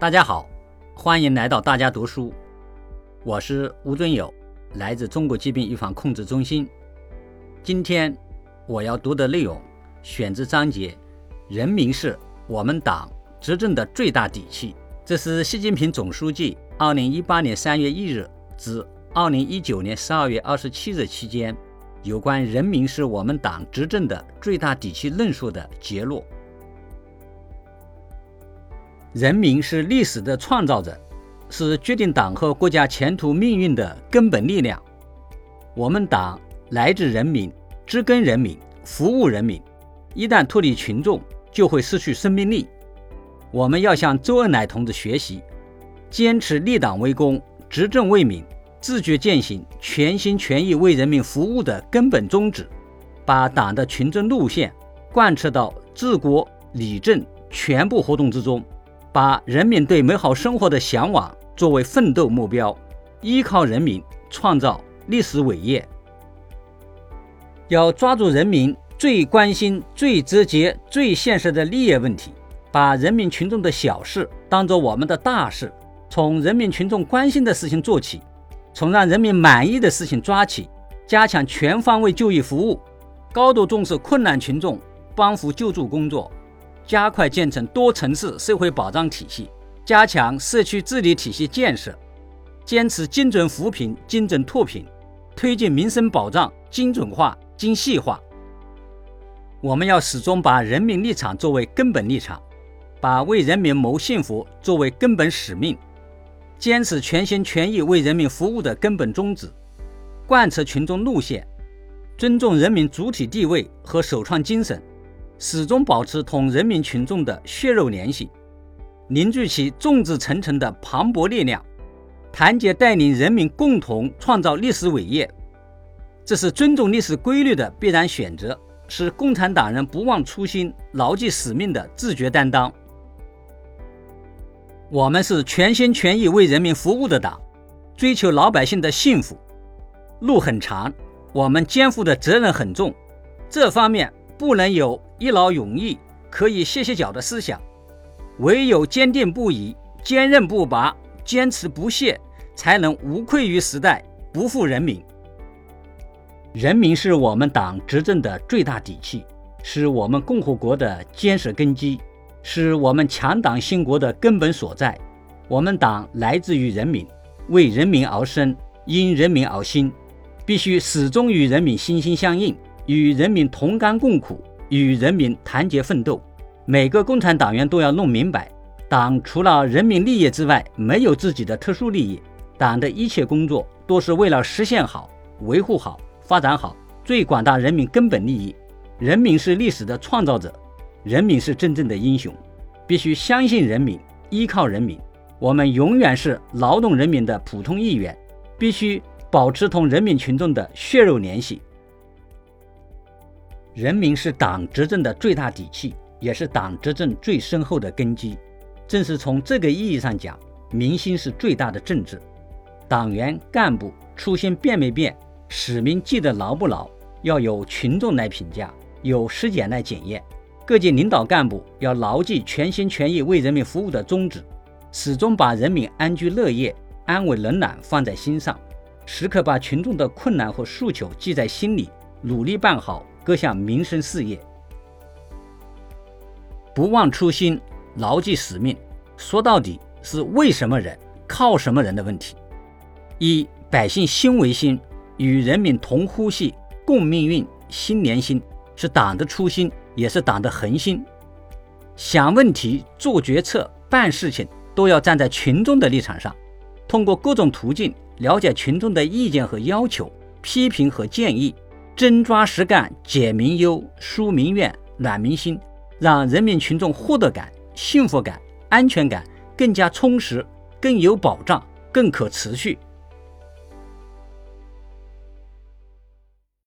大家好，欢迎来到大家读书，我是吴尊友，来自中国疾病预防控制中心。今天我要读的内容选自章节“人民是我们党执政的最大底气”，这是习近平总书记2018年3月1日至2019年12月27日期间有关“人民是我们党执政的最大底气”论述的结论。人民是历史的创造者，是决定党和国家前途命运的根本力量。我们党来自人民，植根人民，服务人民。一旦脱离群众，就会失去生命力。我们要向周恩来同志学习，坚持立党为公、执政为民，自觉践行全心全意为人民服务的根本宗旨，把党的群众路线贯彻到治国理政全部活动之中。把人民对美好生活的向往作为奋斗目标，依靠人民创造历史伟业。要抓住人民最关心、最直接、最现实的利益问题，把人民群众的小事当做我们的大事，从人民群众关心的事情做起，从让人民满意的事情抓起，加强全方位就医服务，高度重视困难群众帮扶救助工作。加快建成多层次社会保障体系，加强社区治理体系建设，坚持精准扶贫、精准脱贫，推进民生保障精准化、精细化。我们要始终把人民立场作为根本立场，把为人民谋幸福作为根本使命，坚持全心全意为人民服务的根本宗旨，贯彻群众路线，尊重人民主体地位和首创精神。始终保持同人民群众的血肉联系，凝聚起众志成城的磅礴力量，团结带领人民共同创造历史伟业。这是尊重历史规律的必然选择，是共产党人不忘初心、牢记使命的自觉担当。我们是全心全意为人民服务的党，追求老百姓的幸福。路很长，我们肩负的责任很重，这方面。不能有一劳永逸、可以歇歇脚的思想，唯有坚定不移、坚韧不拔、坚持不懈，才能无愧于时代、不负人民。人民是我们党执政的最大底气，是我们共和国的坚实根基，是我们强党兴国的根本所在。我们党来自于人民，为人民而生，因人民而兴，必须始终与人民心心相印。与人民同甘共苦，与人民团结奋斗。每个共产党员都要弄明白，党除了人民利益之外，没有自己的特殊利益。党的一切工作都是为了实现好、维护好、发展好最广大人民根本利益。人民是历史的创造者，人民是真正的英雄。必须相信人民，依靠人民。我们永远是劳动人民的普通一员，必须保持同人民群众的血肉联系。人民是党执政的最大底气，也是党执政最深厚的根基。正是从这个意义上讲，民心是最大的政治。党员干部初心变没变，使命记得牢不牢，要由群众来评价，由实践来检验。各级领导干部要牢记全心全意为人民服务的宗旨，始终把人民安居乐业、安稳冷暖放在心上，时刻把群众的困难和诉求记在心里，努力办好。各项民生事业，不忘初心，牢记使命。说到底是为什么人，靠什么人的问题。以百姓心为心，与人民同呼吸，共命运，心连心，是党的初心，也是党的恒心。想问题、做决策、办事情，都要站在群众的立场上，通过各种途径了解群众的意见和要求，批评和建议。真抓实干，解民忧，纾民怨，暖民心，让人民群众获得感、幸福感、安全感更加充实、更有保障、更可持续。